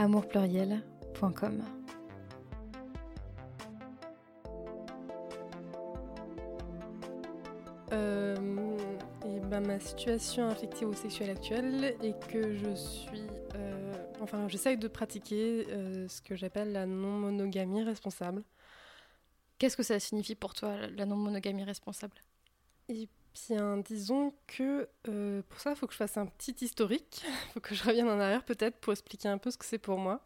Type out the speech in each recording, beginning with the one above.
amourpluriel.com. Euh, et ben, ma situation affective ou sexuelle actuelle est que je suis. euh, enfin, j'essaye de pratiquer euh, ce que j'appelle la non-monogamie responsable. Qu'est-ce que ça signifie pour toi, la non-monogamie responsable? Et bien, disons que euh, pour ça, il faut que je fasse un petit historique. Il faut que je revienne en arrière peut-être pour expliquer un peu ce que c'est pour moi.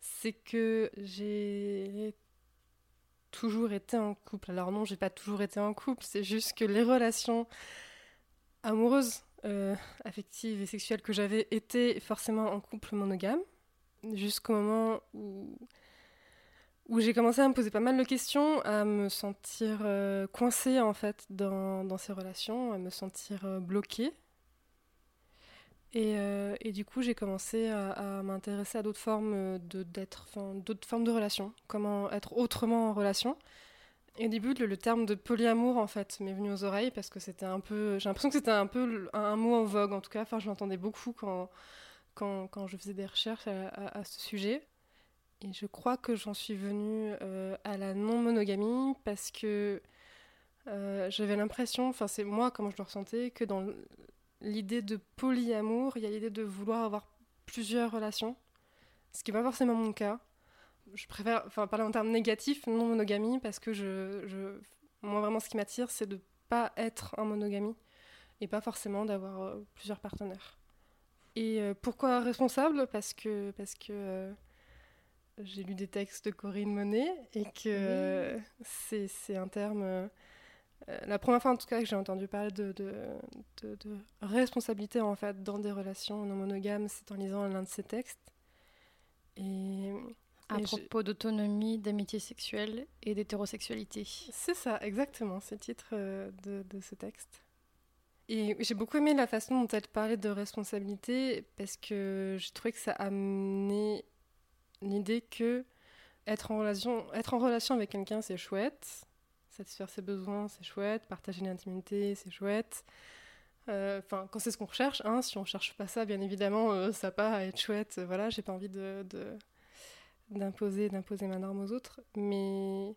C'est que j'ai toujours été en couple. Alors non, j'ai pas toujours été en couple. C'est juste que les relations amoureuses, euh, affectives et sexuelles que j'avais étaient forcément en couple monogame. Jusqu'au moment où où j'ai commencé à me poser pas mal de questions, à me sentir euh, coincée en fait dans, ces relations, à me sentir euh, bloquée. Et, euh, et du coup, j'ai commencé à, m'intéresser à d'autres formes de d'être, d'autres formes de relations, comment être autrement en relation. Et au début, le, terme de polyamour en fait m'est venu aux oreilles parce que c'était un peu, j'ai l'impression que c'était un peu un, mot en vogue en tout cas. Enfin, je l'entendais beaucoup quand, quand, quand je faisais des recherches à ce sujet. Et je crois que j'en suis venue euh, à la non-monogamie parce que euh, j'avais l'impression, enfin c'est moi comment je le ressentais, que dans l'idée de polyamour, il y a l'idée de vouloir avoir plusieurs relations, ce qui n'est pas forcément mon cas. Je préfère enfin, parler en termes négatifs, non-monogamie, parce que je, moi vraiment ce qui m'attire, c'est de pas être en monogamie et pas forcément d'avoir euh, plusieurs partenaires. Et pourquoi responsable? Parce que, parce que j'ai lu des textes de Corinne Monet et que euh, c'est un terme. euh, euh, la première fois en tout cas que j'ai entendu parler de, de, de- de responsabilité en fait dans des relations non monogames, c'est en lisant l'un de ses textes. Et, À et propos d'autonomie, d'amitié sexuelle et d'hétérosexualité. c'est ça, exactement, c'est le titre euh, de, de ce texte. Et j'ai beaucoup aimé la façon dont elle parlait de responsabilité parce que je trouvais que ça amenait l'idée que être en relation, être en relation avec quelqu'un, c'est chouette. Satisfaire ses besoins, c'est chouette. Partager l'intimité, c'est chouette. Euh, Enfin, quand c'est ce qu'on recherche, hein, si on cherche pas ça, bien évidemment, euh, ça pas à être chouette. Euh, Voilà, j'ai pas envie de d'imposer ma norme aux autres, mais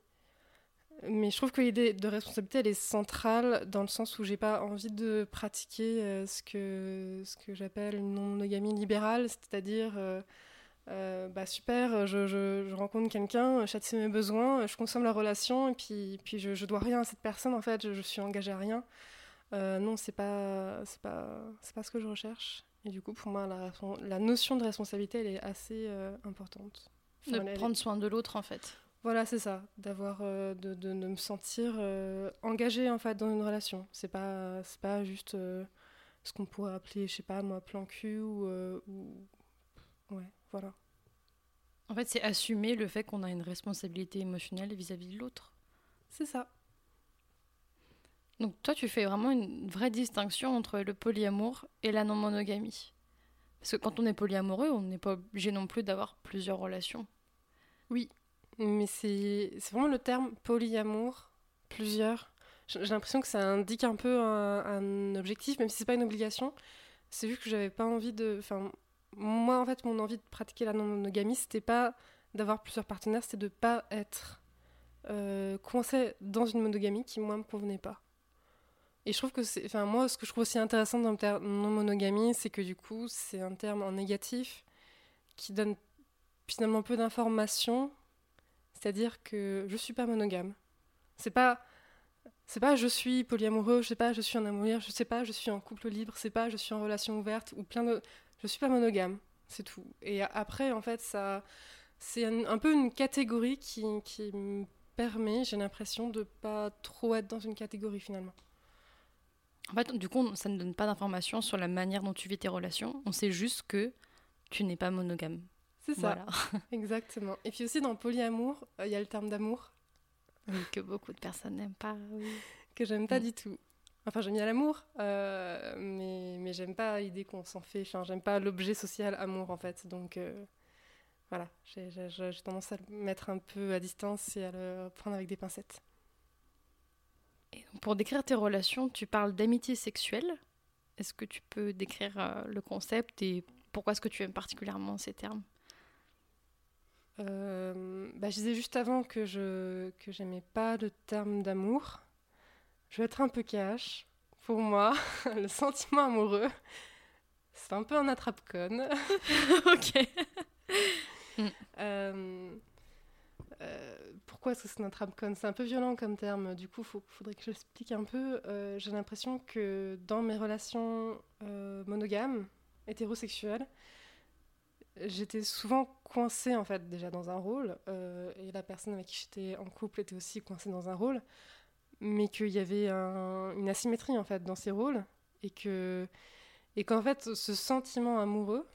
mais je trouve que l'idée de responsabilité, elle est centrale dans le sens où j'ai pas envie de pratiquer euh, ce que, ce que j'appelle une non-monogamie libérale, c'est-à-dire, euh, bah super, je, je- je rencontre quelqu'un, je satisfais mes besoins, je consomme la relation, et puis, puis je, je dois rien à cette personne, en fait, je, je suis engagée à rien. Euh, non, c'est pas, c'est pas, c'est pas ce que je recherche. Et du coup, pour moi, la, la notion de responsabilité, elle est assez euh, importante. Enfin, De elle prendre soin de l'autre en fait. voilà, c'est ça, d'avoir, de, de, de me sentir engagée en fait dans une relation. C'est pas, c'est pas juste ce qu'on pourrait appeler, je sais pas moi, plan cul ou, ou... ouais, voilà. En fait, c'est assumer le fait qu'on a une responsabilité émotionnelle vis-à-vis de l'autre. C'est ça. Donc toi, tu fais vraiment une vraie distinction entre le polyamour et la non-monogamie. Parce que quand on est polyamoureux, on n'est pas obligé non plus d'avoir plusieurs relations. Mais c'est, vraiment le terme polyamour, plusieurs. J'ai l'impression que ça indique un peu un, un objectif, même si c'est pas une obligation. C'est juste que j'avais pas envie de, enfin, moi en fait, mon envie de pratiquer la non-monogamie, c'était pas d'avoir plusieurs partenaires, c'était de pas être euh, coincé dans une monogamie qui moi me convenait pas. Et je trouve que c'est, enfin moi, ce que je trouve aussi intéressant dans le terme non-monogamie, c'est que du coup, c'est un terme en négatif qui donne finalement peu d'informations c'est-à-dire que je suis pas monogame. C'est pas c'est pas je suis polyamoureux, je sais pas je suis en amour, je sais pas je suis en couple libre, c'est pas je suis en relation ouverte ou plein de je suis pas monogame, c'est tout. Et après en fait ça c'est un, un peu une catégorie qui, qui me permet, j'ai l'impression de pas trop être dans une catégorie finalement. En fait, du coup, ça ne donne pas d'informations sur la manière dont tu vis tes relations. On sait juste que tu n'es pas monogame. C'est ça. Exactement. Et puis aussi dans polyamour, il y a le terme d'amour. que beaucoup de personnes n'aiment pas. Que j'aime pas mm. du tout. Enfin, j'aime bien l'amour, mais, mais j'aime pas l'idée qu'on s'en fait. Enfin, j'aime pas l'objet social amour, en fait. Donc, voilà, j'ai tendance à le mettre un peu à distance et à le prendre avec des pincettes. Et pour décrire tes relations, tu parles d'amitié sexuelle. Est-ce que tu peux décrire euh, le concept et pourquoi est-ce que tu aimes particulièrement ces termes? Euh, bah, Je disais juste avant que je que j'aimais pas le terme d'amour. Je vais être un peu cash. Pour moi, le sentiment amoureux, c'est un peu un attrape-conne. ok. Mm. Euh, euh, pourquoi est-ce que c'est un con C'est un peu violent comme terme, du coup, il faudrait que j'explique un peu. Euh, j'ai l'impression que dans mes relations monogames, hétérosexuelles, j'étais souvent coincée, en fait, déjà dans un rôle, et la personne avec qui j'étais en couple était aussi coincée dans un rôle, mais qu'il y avait une asymétrie, en fait, dans ces rôles, et que et qu'en fait, ce sentiment amoureux,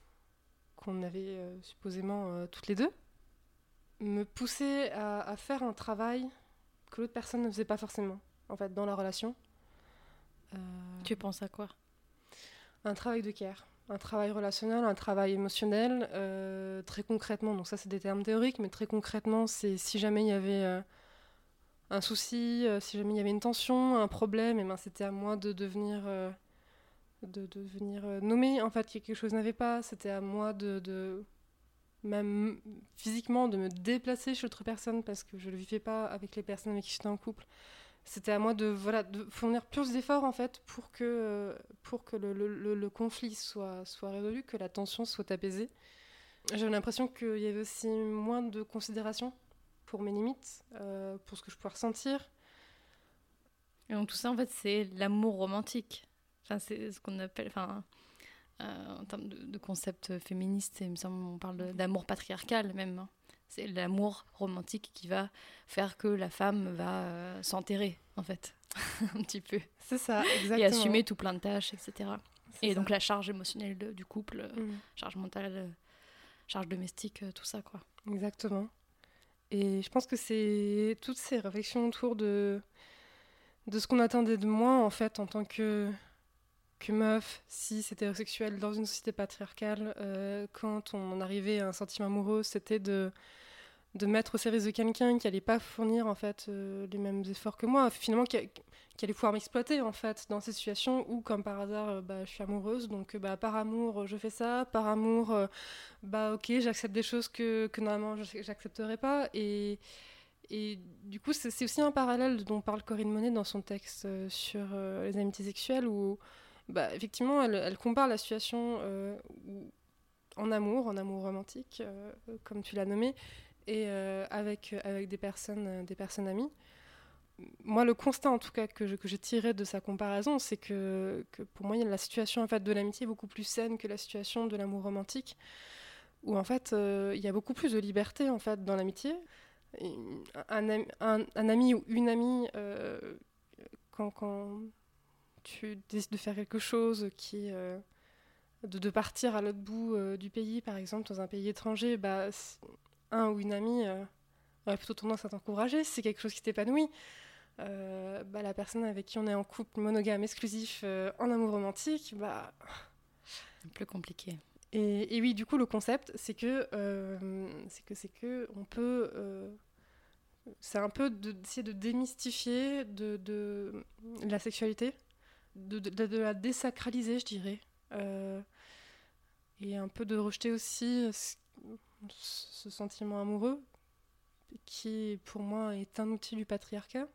qu'on avait euh, supposément euh, toutes les deux, me poussait à, faire un travail que l'autre personne ne faisait pas forcément, en fait, dans la relation. Euh, tu penses à quoi? Un travail de care, un travail relationnel, un travail émotionnel, très concrètement. Donc ça, c'est des termes théoriques, mais très concrètement, c'est si jamais il y avait un souci, si jamais il y avait une tension, un problème, et ben c'était à moi de devenir de, de venir euh, nommer en fait que quelque chose n'avait pas. C'était à moi de, de, même physiquement de me déplacer chez l'autre personne parce que je ne le vivais pas avec les personnes avec qui j'étais en couple. C'était à moi de, voilà, de fournir plus d'efforts en fait pour que, euh, pour que le, le, le, conflit soit, soit résolu, que la tension soit apaisée. J'avais l'impression qu'il y avait aussi moins de considération pour mes limites, euh, pour ce que je pouvais ressentir. Et donc tout ça en fait c'est l'amour romantique c'est ce qu'on appelle, enfin, euh, en termes de, concept féministe, il me semble, on parle d'amour patriarcal même. Hein. C'est l'amour romantique qui va faire que la femme va euh, s'enterrer, en fait, un petit peu. C'est ça, exactement. Et assumer tout plein de tâches, etc. Et donc la charge émotionnelle du couple, mm. charge mentale, charge domestique, tout ça, quoi. Exactement. Et je pense que c'est toutes ces réflexions autour de, ce qu'on attendait de moi, en fait, en tant que que meuf, si c'était hétérosexuel dans une société patriarcale, euh, quand on arrivait à un sentiment amoureux, c'était de, de mettre au service de quelqu'un qui allait pas fournir en fait euh, les mêmes efforts que moi, finalement qui, allait pouvoir m'exploiter en fait dans ces situations où comme par hasard euh, bah, je suis amoureuse, donc bah, par amour je fais ça, par amour bah ok j'accepte des choses que, que normalement j'accepterais pas. Et et du coup, c'est aussi un parallèle dont parle Corinne Monet dans son texte sur les amitiés sexuelles, où bah, effectivement, elle, compare la situation euh, en amour, en amour romantique, euh, comme tu l'as nommé, et euh, avec, avec des, personnes, des personnes amies. Moi, le constat, en tout cas, que, que j'ai tiré de sa comparaison, c'est que, pour moi, la situation en fait, de l'amitié est beaucoup plus saine que la situation de l'amour romantique, où en fait, il y a beaucoup plus de liberté en fait, dans l'amitié. Un, ami ou une amie, quand, quand tu décides de faire quelque chose euh, de, partir à l'autre bout euh, du pays, par exemple, dans un pays étranger, bah, un ou une amie euh, aurait plutôt tendance à t'encourager. C'est quelque chose qui t'épanouit, bah, la personne avec qui on est en couple monogame exclusif en amour romantique, bah. Un peu compliqué. Et, et, oui, du coup, le concept, c'est que, c'est que, c'est que, on peut c'est un peu d'essayer de, démystifier de, de, la sexualité de, la désacraliser, je dirais. Euh, et un peu de rejeter aussi ce, sentiment amoureux, qui pour moi est un outil du patriarcat.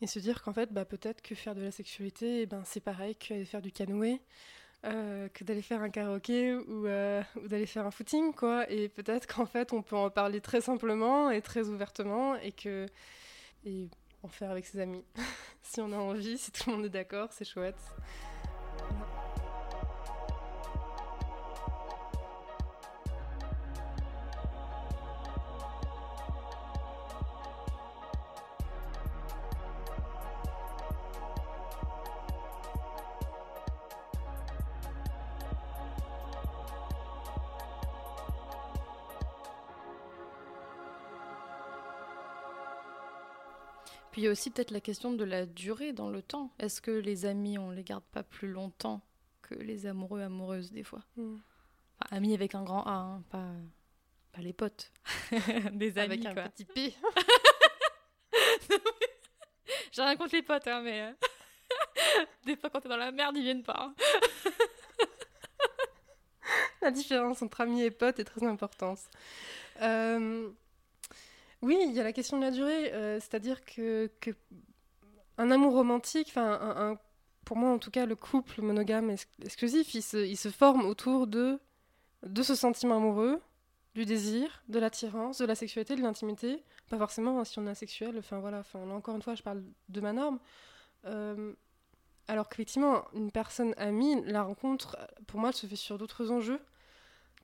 Et se dire qu'en fait, bah, peut-être que faire de la sexualité, eh ben, c'est pareil que faire du canoë, euh, que d'aller faire un karaoké ou, euh, ou d'aller faire un footing, quoi. Et peut-être qu'en fait, on peut en parler très simplement et très ouvertement et que. Et en faire avec ses amis. si on a envie, si tout le monde est d'accord, c'est chouette. Aussi peut-être la question de la durée dans le temps. Est-ce que les amis, on les garde pas plus longtemps que les amoureux, amoureuses des fois? Mm. Enfin, Amis avec un grand A, hein, pas, pas les potes. des amis, Avec un quoi. petit P. J'ai rien contre les potes, hein, mais... euh, des fois, quand t'es dans la merde, ils viennent pas. hein. La différence entre amis et potes est très importante. Euh, oui, il y a la question de la durée, euh, c'est-à-dire que, amour romantique, pour moi en tout cas, le couple monogame ex- exclusif, il se, forme autour de, ce sentiment amoureux, du désir, de l'attirance, de la sexualité, de l'intimité. Pas forcément hein, si on est asexuel, enfin voilà, encore une fois, je parle de ma norme. Euh, alors qu'effectivement, une personne amie, la rencontre, pour moi, elle se fait sur d'autres enjeux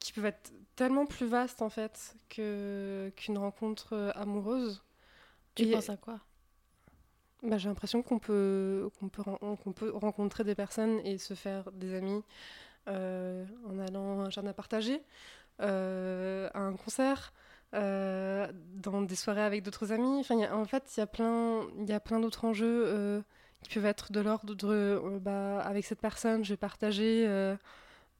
qui peuvent être tellement plus vastes en fait que qu'une rencontre euh, amoureuse. Tu Et- penses à quoi? Bah, j'ai l'impression qu'on peut qu'on peut qu'on peut rencontrer des personnes et se faire des amis euh, en allant à un jardin partagé, euh, à un concert, euh, dans des soirées avec d'autres amis. Enfin, il y a- en fait, il y a plein il y a plein d'autres enjeux qui peuvent être de l'ordre de bah, avec cette personne, je vais partager.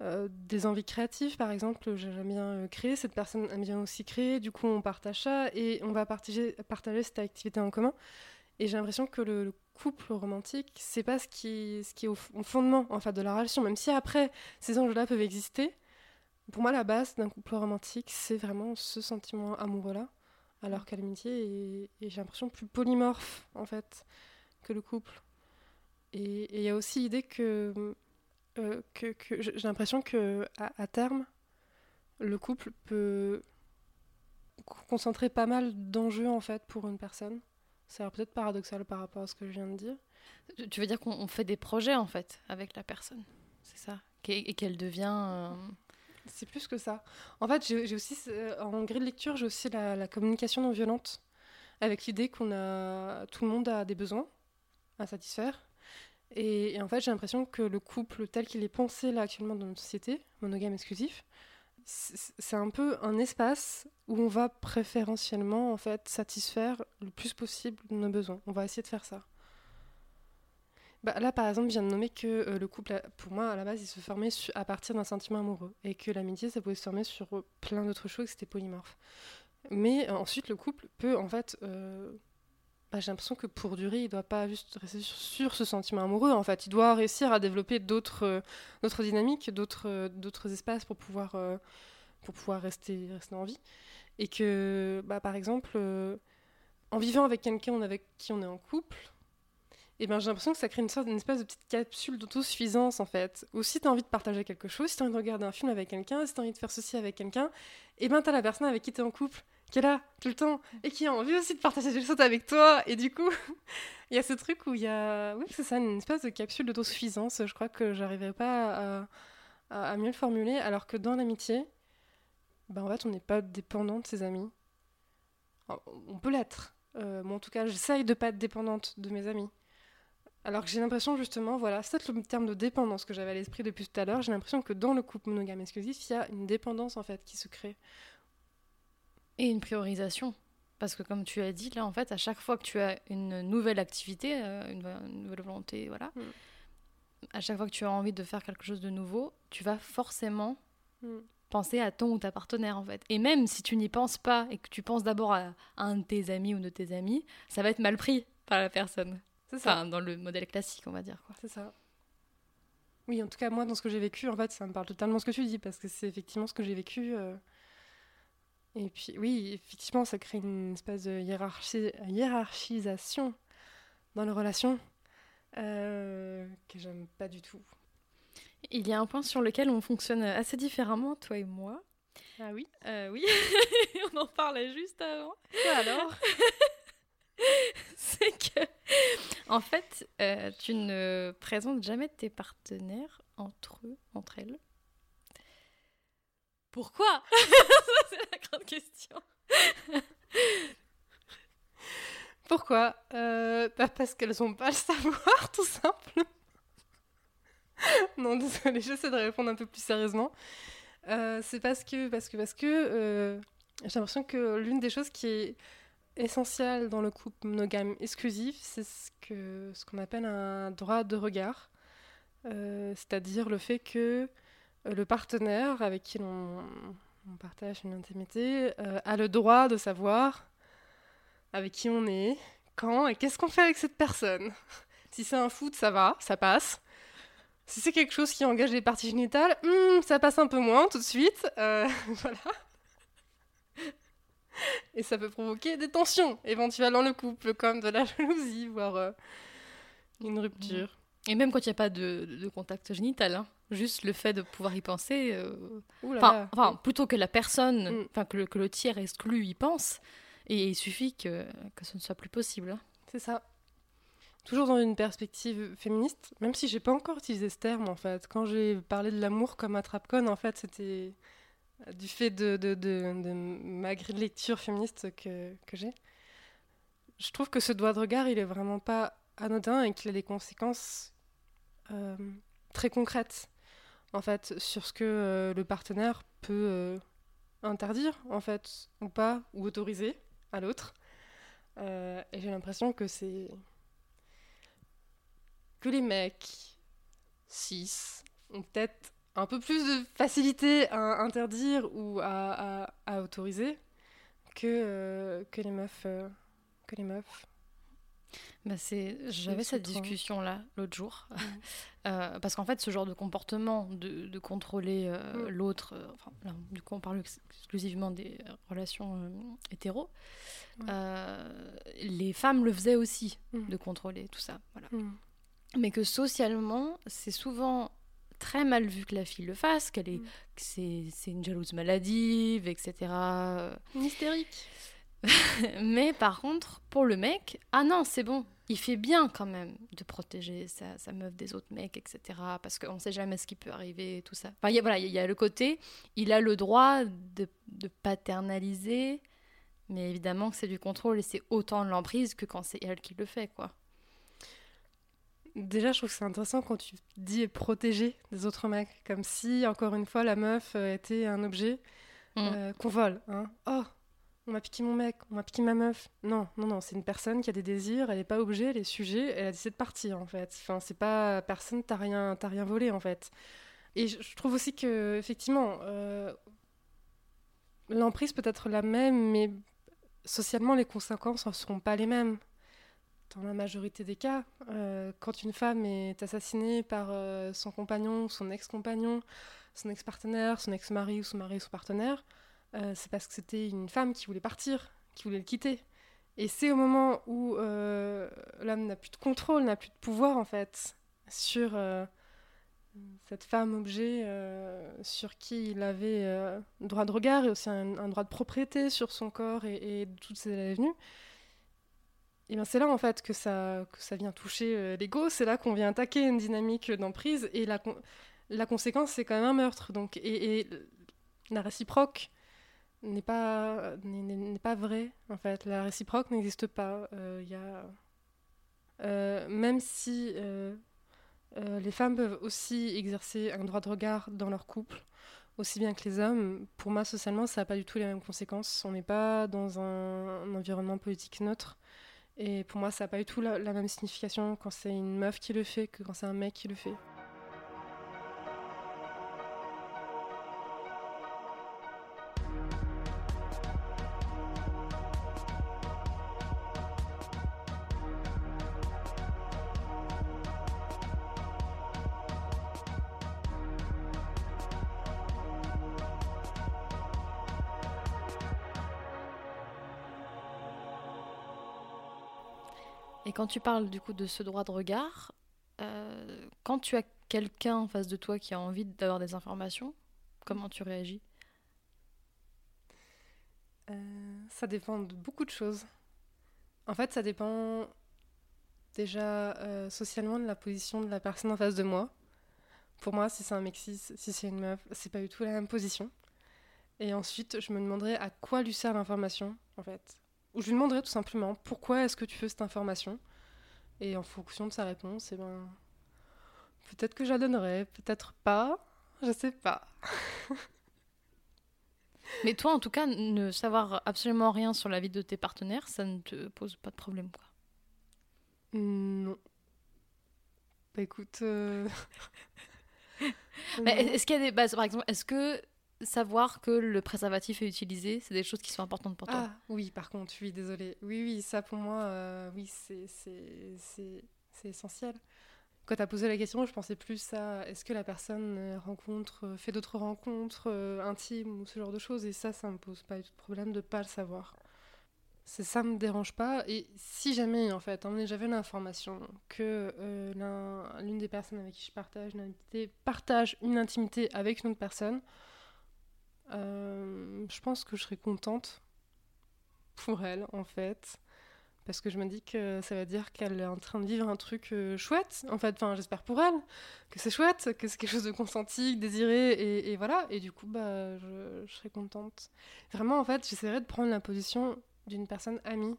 Euh, des envies créatives, par exemple, j'aime bien euh, créer, cette personne aime bien aussi créer, du coup on partage ça et on va partager, partager cette activité en commun. Et j'ai l'impression que le, le couple romantique, c'est pas ce qui, ce qui est au, fondement en fait, de la relation, même si après ces enjeux-là peuvent exister. Pour moi, la base d'un couple romantique, c'est vraiment ce sentiment amoureux-là, alors qu'à l'amitié j'ai l'impression, plus polymorphe en fait que le couple. Et il y a aussi l'idée que euh, que, que j'ai l'impression que à, à terme, le couple peut co- concentrer pas mal d'enjeux en fait pour une personne. C'est alors peut-être paradoxal par rapport à ce que je viens de dire. Tu- veux dire qu'on on fait des projets, en fait, avec la personne C'est ça? Et qu'elle devient... euh, C'est plus que ça. En fait, j'ai j'ai aussi euh, en grille de lecture, j'ai aussi la, la communication non violente, avec l'idée qu'on a tout le monde a des besoins à satisfaire. Et, en fait, j'ai l'impression que le couple tel qu'il est pensé là actuellement dans notre société, monogame exclusif, c'est un peu un espace où on va préférentiellement en fait satisfaire le plus possible nos besoins. On va essayer de faire ça. Bah, là, par exemple, je viens de nommer que euh, le couple, à- pour moi, à la base, il se formait à partir d'un sentiment amoureux. Et que l'amitié, ça pouvait se former sur euh, plein d'autres choses, c'était polymorphe. Mais euh, ensuite, le couple peut, en fait, euh, bah, j'ai l'impression que pour durer, il ne doit pas juste rester sur, ce sentiment amoureux. En fait, il doit réussir à développer d'autres euh, dynamiques, d'autres euh, d'autres espaces pour pouvoir, euh, pour pouvoir rester, rester en vie. Et que, bah, par exemple, en vivant avec quelqu'un avec qui on est en couple, et ben, j'ai l'impression que ça crée une sorte d'une espèce de petite capsule d'autosuffisance en fait. Ou si tu as envie de partager quelque chose, si tu as envie de regarder un film avec quelqu'un, si tu as envie de faire ceci avec quelqu'un, et ben tu as la personne avec qui tu es en couple, qui est là tout le temps, et qui a envie aussi de partager des choses avec toi. Et du coup, il y a ce truc où il y a. Oui, c'est ça, une espèce de capsule d'autosuffisance. Je crois que j'arriverai pas à, mieux le formuler, alors que dans l'amitié, ben, en fait, on n'est pas dépendant de ses amis. On peut l'être. Euh, en tout cas, j'essaye de pas être dépendante de mes amis. Alors que j'ai l'impression justement, voilà, c'est le terme de dépendance que j'avais à l'esprit depuis tout à l'heure. J'ai l'impression que dans le couple monogame exclusif, il y a une dépendance en fait qui se crée. Et une priorisation. Parce que comme tu as dit, là, en fait, à chaque fois que tu as une nouvelle activité, euh, une, une nouvelle volonté, voilà, Mm. à chaque fois que tu as envie de faire quelque chose de nouveau, tu vas forcément Mm. penser à ton ou ta partenaire, en fait. Et même si tu n'y penses pas et que tu penses d'abord à un de tes amis ou de tes amis, ça va être mal pris par la personne. C'est ça. Enfin, dans le modèle classique, on va dire, quoi. C'est ça. Oui, en tout cas, moi, dans ce que j'ai vécu, en fait, ça me parle totalement ce que tu dis, parce que c'est effectivement ce que j'ai vécu. euh. Et puis, oui, effectivement, ça crée une espèce de hiérarchisation dans les relations euh, que j'aime pas du tout. Il y a un point sur lequel on fonctionne assez différemment, toi et moi. Ah oui? Euh, oui, on en parlait juste avant. alors? C'est que, en fait, euh, tu ne présentes jamais tes partenaires entre eux, entre elles. Pourquoi C'est la grande question. Pourquoi euh, Parce qu'elles ont pas le savoir, tout simplement. non, désolée, j'essaie de répondre un peu plus sérieusement. Euh, c'est parce que, parce que, parce que, euh, j'ai l'impression que l'une des choses qui est essentiel dans le couple monogame exclusif, c'est ce qu'on appelle un droit de regard. C'est-à-dire le fait que le partenaire avec qui on, on partage une intimité euh, a le droit de savoir avec qui on est, quand et qu'est-ce qu'on fait avec cette personne. si c'est un foot, ça va, ça passe. Si c'est quelque chose qui engage les parties génitales, hmm, ça passe un peu moins tout de suite. voilà. Et ça peut provoquer des tensions éventuelles dans le couple, comme de la jalousie, voire une rupture. Et même quand il n'y a pas de, contact génital, hein. Juste le fait de pouvoir y penser. Euh, enfin, plutôt que la personne, mm. enfin que, que, le tiers exclu y pense, et il suffit que, que ce ne soit plus possible. Hein. C'est ça. Toujours dans une perspective féministe, même si j'ai pas encore utilisé ce terme en fait. Quand j'ai parlé de l'amour comme attrape-conne, en fait, c'était du fait de, de, de, de, ma grille de lecture féministe que, que j'ai. Je trouve que ce doigt de regard, il est vraiment pas anodin et qu'il a des conséquences euh, très concrètes en fait sur ce que euh, le partenaire peut euh, interdire en fait ou pas ou autoriser à l'autre. Et j'ai l'impression que c'est que les mecs cis ont peut-être un peu plus de facilité à interdire ou à, à, autoriser que, que les meufs que les meufs bah J'avais cette discussion-là l'autre jour. euh, parce qu'en fait, ce genre de comportement de, de contrôler euh, mm. l'autre, euh, enfin, là, du coup, on parle exclusivement des relations euh, hétéros, les femmes le faisaient aussi, mm. de contrôler tout ça. Voilà. Mm. Mais que socialement, c'est souvent très mal vu que la fille le fasse, qu'elle est, que c'est une jalouse maladive, etc. Hystérique. mais par contre, pour le mec, ah non, c'est bon. Il fait bien quand même de protéger sa, meuf des autres mecs, etc. Parce qu'on ne sait jamais ce qui peut arriver, tout ça. Enfin, y a, voilà, il y a le côté, il a le droit de, de paternaliser, mais évidemment que c'est du contrôle et c'est autant de l'emprise que quand c'est elle qui le fait, quoi. Déjà, je trouve que c'est intéressant quand tu dis protéger des autres mecs, comme si, encore une fois, la meuf était un objet mm. euh, qu'on vole. Hein. Oh, on m'a piqué mon mec, on m'a piqué ma meuf. Non, non, non, c'est une personne qui a des désirs, elle n'est pas objet, elle est sujet, elle a décidé de partir en fait. Enfin, c'est pas personne, t'as rien, rien volé en fait. Et je, trouve aussi que effectivement, euh, l'emprise peut être la même, mais socialement les conséquences ne seront pas les mêmes. Dans la majorité des cas, euh, quand une femme est assassinée par euh, son compagnon, son ex-compagnon, son ex-partenaire, son ex-mari ou son mari ou son partenaire, euh, c'est parce que c'était une femme qui voulait partir, qui voulait le quitter. Et c'est au moment où euh, l'homme n'a plus de contrôle, n'a plus de pouvoir en fait sur euh, cette femme objet sur qui il avait droit de regard et aussi un, droit de propriété sur son corps et, toutes ses avenues. Bien c'est là en fait que ça, que ça vient toucher l'ego, c'est là qu'on vient attaquer une dynamique d'emprise et la, la conséquence c'est quand même un meurtre. Donc, et, et la réciproque n'est pas, vrai, en fait. La réciproque n'existe pas. Euh. Euh, même si euh, les femmes peuvent aussi exercer un droit de regard dans leur couple, aussi bien que les hommes, pour moi, socialement, ça n'a pas du tout les mêmes conséquences. On n'est pas dans un, environnement politique neutre. Et pour moi, ça n'a pas du tout la même signification quand c'est une meuf qui le fait que quand c'est un mec qui le fait. Quand tu parles du coup de ce droit de regard, euh, quand tu as quelqu'un en face de toi qui a envie d'avoir des informations, comment tu réagis? Euh, Ça dépend de beaucoup de choses. En fait, ça dépend déjà euh, socialement de la position de la personne en face de moi. Pour moi, si c'est un mec si c'est une meuf, c'est pas du tout la même position. Et ensuite, je me demanderais à quoi lui sert l'information, en fait je lui demanderai tout simplement pourquoi est-ce que tu veux cette information? Et en fonction de sa réponse, eh ben, peut-être que je la donnerai, peut-être pas, je sais pas. Mais toi, en tout cas, ne savoir absolument rien sur la vie de tes partenaires, ça ne te pose pas de problème, quoi. Non. Bah écoute. euh, est-ce qu'il y a des bases, par exemple, est-ce que savoir que le préservatif est utilisé, c'est des choses qui sont importantes pour toi Ah oui, par contre, oui, désolée. Oui, oui, ça pour moi, euh, oui, c'est essentiel. Quand tu as posé la question, je pensais plus à est-ce que la personne rencontre, fait d'autres rencontres euh, intimes ou ce genre de choses, et ça, ça me pose pas du problème de pas le savoir. C'est ça me dérange pas. Et si jamais, en fait, hein, j'avais l'information que euh, l'un- l'une des personnes avec qui je partage une intimité partage une intimité avec une autre personne, euh, je pense que je serais contente pour elle, en fait. Parce que je me dis que ça veut dire qu'elle est en train de vivre un truc euh, chouette, en fait. Enfin, j'espère pour elle que c'est chouette, que c'est quelque chose de consenti, désiré, et, voilà. Et du coup, bah, je, serais contente. Vraiment, en fait, j'essaierais de prendre la position d'une personne amie,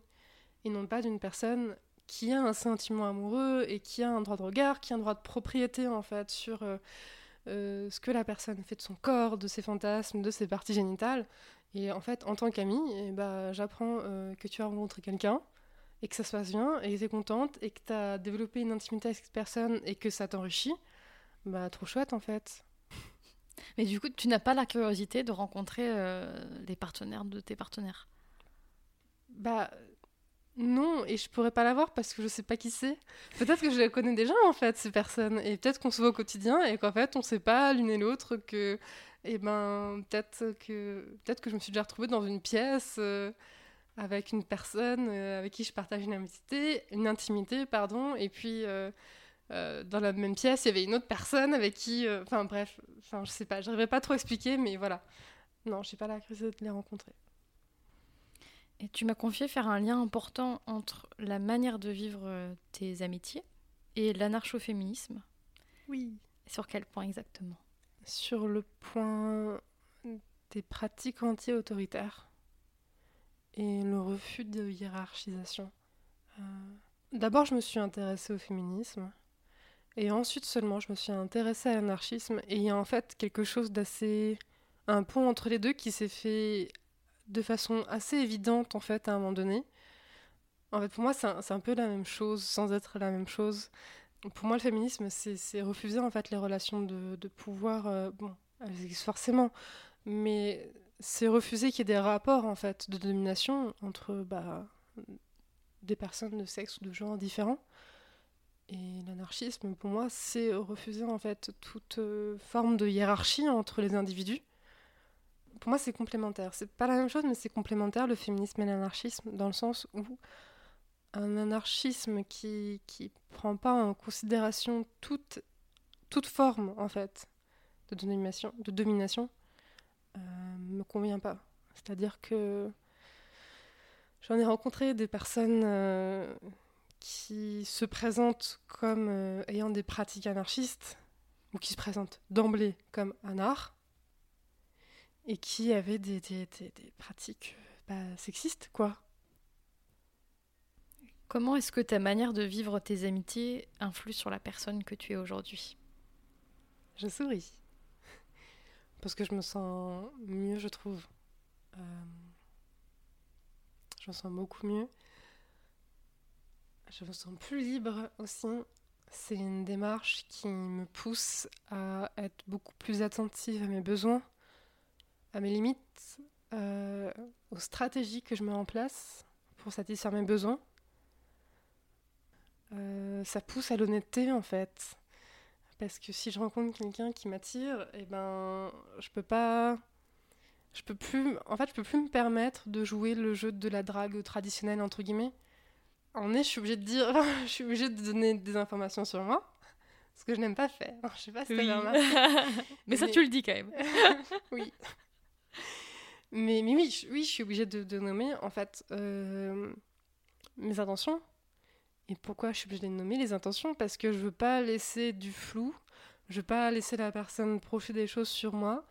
et non pas d'une personne qui a un sentiment amoureux et qui a un droit de regard, qui a un droit de propriété, en fait, sur euh, euh, ce que la personne fait de son corps, de ses fantasmes, de ses parties génitales. Et en fait, en tant qu'amie, eh bah, j'apprends euh, que tu as rencontré quelqu'un et que ça se passe bien et que tu es contente et que tu as développé une intimité avec cette personne et que ça t'enrichit. Bah, trop chouette en fait. Mais du coup, tu n'as pas la curiosité de rencontrer euh, les partenaires de tes partenaires? Bah, non, et je pourrais pas l'avoir parce que je sais pas qui c'est. Peut-être que je les connais déjà en fait, ces personnes. Et peut-être qu'on se voit au quotidien et qu'en fait, on sait pas l'une et l'autre que. Et ben, peut-être que, peut que je me suis déjà retrouvée dans une pièce. euh, avec une personne euh, avec qui je partage une intimité, une intimité pardon, et puis euh, dans la même pièce, il y avait une autre personne avec qui, enfin bref, enfin je sais pas, j'arriverai pas trop à expliquer, mais voilà. Non, j'ai pas la curiosité de les rencontrer. Et tu m'as confié faire un lien important entre la manière de vivre euh, tes amitiés et l'anarcho-féminisme. Oui. Sur quel point exactement? Sur le point des pratiques anti-autoritaires et le refus de hiérarchisation. Euh, D'abord, je me suis intéressée au féminisme. Et ensuite seulement, je me suis intéressée à l'anarchisme. Et il y a en fait quelque chose d'assez... Un pont entre les deux qui s'est fait de façon assez évidente, en fait, à un moment donné. En fait, pour moi, c'est un, peu la même chose, sans être la même chose. Pour moi, le féminisme, c'est refuser, en fait, les relations de, de pouvoir... euh, bon, elles existent forcément, mais c'est refuser qu'il y ait des rapports, en fait, de domination entre... Bah, des personnes de sexe ou de genre différents. Et l'anarchisme, pour moi, c'est refuser en fait toute euh, forme de hiérarchie entre les individus. Pour moi, c'est complémentaire. C'est pas la même chose, mais c'est complémentaire le féminisme et l'anarchisme, dans le sens où un anarchisme qui qui prend pas en considération toute toute forme en fait de domination, de domination, euh, me convient pas. C'est-à-dire que J'en ai rencontré des personnes euh, qui se présentent comme euh, ayant des pratiques anarchistes, ou qui se présentent d'emblée comme anards, et qui avaient des, des, des- des pratiques euh, bah, sexistes, quoi. Comment est-ce que ta manière de vivre tes amitiés influe sur la personne que tu es aujourd'hui? Je souris. Parce que je me sens mieux, je trouve. Euh, je me sens beaucoup mieux. Je me sens plus libre aussi. C'est une démarche qui me pousse à être beaucoup plus attentive à mes besoins, à mes limites, euh, aux stratégies que je mets en place pour satisfaire mes besoins. Euh, ça pousse à l'honnêteté en fait. Parce que si je rencontre quelqu'un qui m'attire, eh ben, je peux pas. Je peux plus. En fait, je peux plus me permettre de jouer le jeu de la drague traditionnelle, entre guillemets. En est, je suis obligée de dire. je suis obligée de donner des informations sur moi. Ce que je n'aime pas faire. Je sais pas si t'avais remarqué. Mais ça, Mais- tu le dis quand même. oui. Mais, oui, oui, je suis obligée de, nommer, en fait, euh, mes intentions. Et pourquoi je suis obligée de nommer les intentions? Parce que je veux pas laisser du flou, je veux pas laisser la personne projeter des choses sur moi,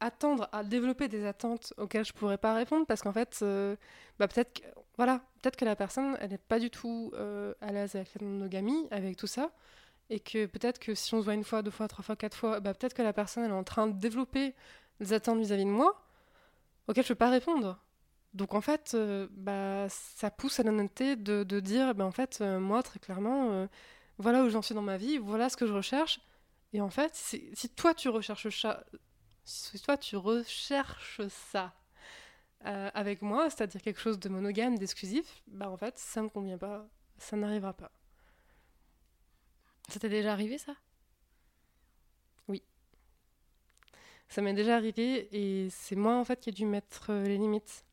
attendre à développer des attentes auxquelles je pourrais pas répondre, parce qu'en fait, euh, bah peut-être que, voilà, peut-être que la personne, elle n'est pas du tout euh, à l'aise avec la monogamie, avec tout ça, et que peut-être que si on se voit une fois, deux fois, trois fois, quatre fois, bah peut-être que la personne, est en train de développer des attentes vis-à-vis de moi. Auquel je peux pas répondre. Donc en fait, bah, ça pousse à l'honnêteté de, dire, bah, en fait, moi, très clairement, voilà où j'en suis dans ma vie, voilà ce que je recherche. Et en fait, si toi tu recherches ça, si toi tu recherches ça avec moi, c'est-à-dire quelque chose de monogame, d'exclusif, bah en fait, ça me convient pas, ça n'arrivera pas. Ça t'est déjà arrivé ça Oui. Ça m'est déjà arrivé et c'est moi en fait qui ai dû mettre euh, les limites.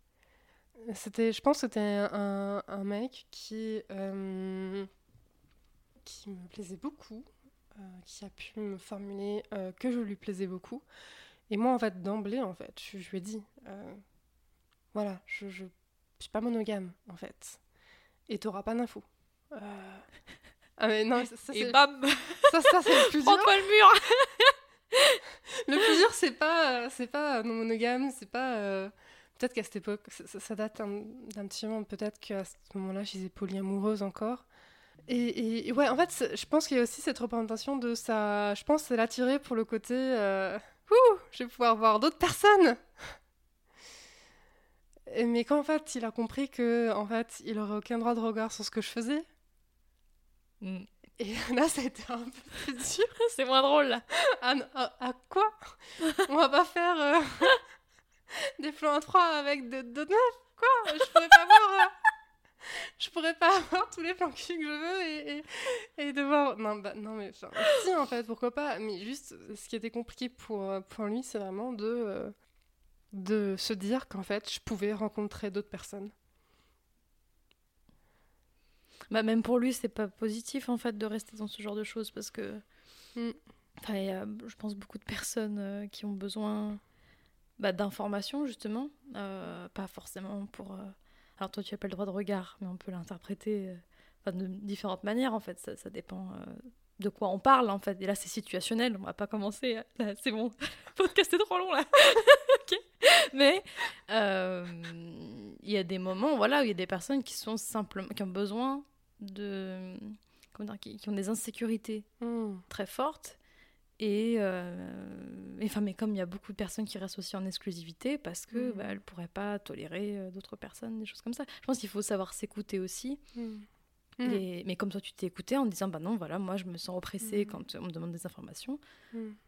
C'était, je pense que c'était un, un, mec qui, euh, qui me plaisait beaucoup, euh, qui a pu me formuler que je lui plaisais beaucoup. Et moi en fait d'emblée en fait, je, lui ai dit, voilà, je, je, suis pas monogame en fait, et t'auras pas d'infos. Ah mais non, ça, Et bam Ça, ça c'est le plus dur. Le mur c'est pas, c'est pas non monogame, c'est pas. Euh, peut-être qu'à cette époque, ça, date d'un petit moment, peut-être qu'à ce moment-là, je disais polyamoureuse encore. Et, et, ouais, en fait, je pense qu'il y a aussi cette représentation de ça. Je pense c'est l'attirer pour le côté. Euh, Ouh, je vais pouvoir voir d'autres personnes mais quand en fait il a compris que en fait il aurait aucun droit de regard sur ce que je faisais, Mm. Et là, ça a été un peu plus dur. C'est moins drôle, là. À, à, quoi? On va pas faire euh, des plans à trois avec deux de neuf Quoi? Je pourrais pas voir... Euh, je pourrais pas avoir tous les plans que je veux et, et, et devoir... Non, bah, non mais... si, en fait, pourquoi pas? Mais juste, ce qui était compliqué pour, euh, pour lui, c'est vraiment de... de se dire qu'en fait, je pouvais rencontrer d'autres personnes. Bah, même pour lui, c'est pas positif en fait de rester dans ce genre de choses parce que. Mm. il y a, je pense, beaucoup de personnes euh, qui ont besoin bah, d'informations justement, euh, pas forcément pour. Euh, alors toi, tu as pas le droit de regard, mais on peut l'interpréter de différentes manières en fait. Ça, ça dépend de quoi on parle en fait. Et là, c'est situationnel. On va pas commencer. C'est bon. Le podcast est trop long là. ok. Mais il y a des moments, voilà, où il y a des personnes qui sont simplement qui ont besoin de comment dire, qui, ont des insécurités hmm. très fortes. Et, euh, enfin, mais comme il y a beaucoup de personnes qui restent aussi en exclusivité parce que hmm. bah, elles pourraient pas tolérer euh, d'autres personnes, des choses comme ça. Je pense qu'il faut savoir s'écouter aussi. Hmm. Et, mais comme toi, tu t'es écouté en disant, bah non, voilà, moi, je me sens oppressée quand on me demande des informations.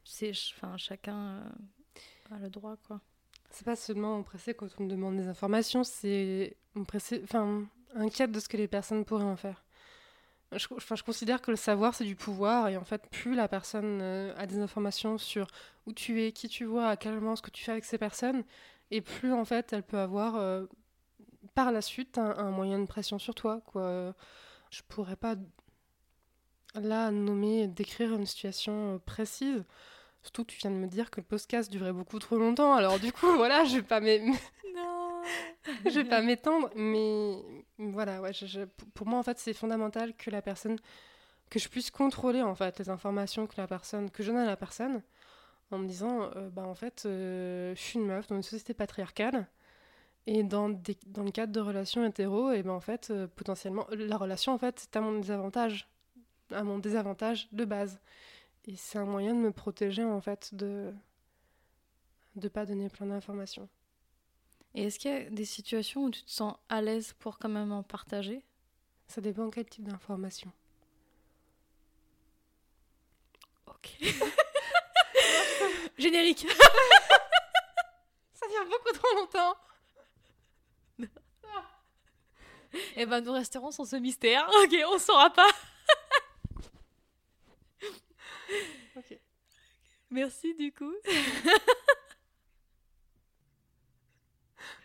C'est, enfin, chacun a le droit, quoi. C'est pas seulement oppressé quand on me demande des informations, c'est oppressé, enfin, inquiète de ce que les personnes pourraient en faire. Je, enfin, je considère que le savoir, c'est du pouvoir, et en fait, plus la personne euh, a des informations sur où tu es, qui tu vois, à quel moment, ce que tu fais avec ces personnes, et plus, en fait, elle peut avoir, euh, par la suite, un, moyen de pression sur toi, quoi. Je pourrais pas, là, nommer, décrire une situation euh, précise, surtout que tu viens de me dire que le podcast durait beaucoup trop longtemps, alors du coup, voilà, je vais pas... Non je vais pas m'étendre, mais voilà, pour moi, en fait, c'est fondamental que la personne, que je puisse contrôler, en fait, les informations que la personne, que je donne à la personne, en me disant, euh, bah, en fait, euh, je suis une meuf dans une société patriarcale, et dans, dans le cadre de relations hétéro, et ben en fait, euh, potentiellement, la relation, en fait, c'est à mon désavantage, à mon désavantage de base. Et c'est un moyen de me protéger, en fait, de ne pas donner plein d'informations. Et est-ce qu'il y a des situations où tu te sens à l'aise pour quand même en partager? Ça dépend quel type d'information. Ok. Générique. Ça vient beaucoup trop longtemps. Eh ben, nous resterons sans ce mystère. Ok, on saura pas. ok. Merci du coup.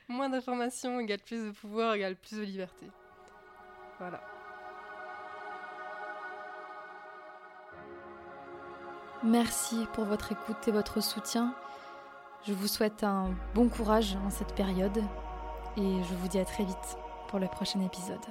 Moins d'informations égale plus de pouvoir égale plus de liberté. Voilà. Merci pour votre écoute et votre soutien. Je vous souhaite un bon courage en cette période et je vous dis à très vite pour le prochain épisode.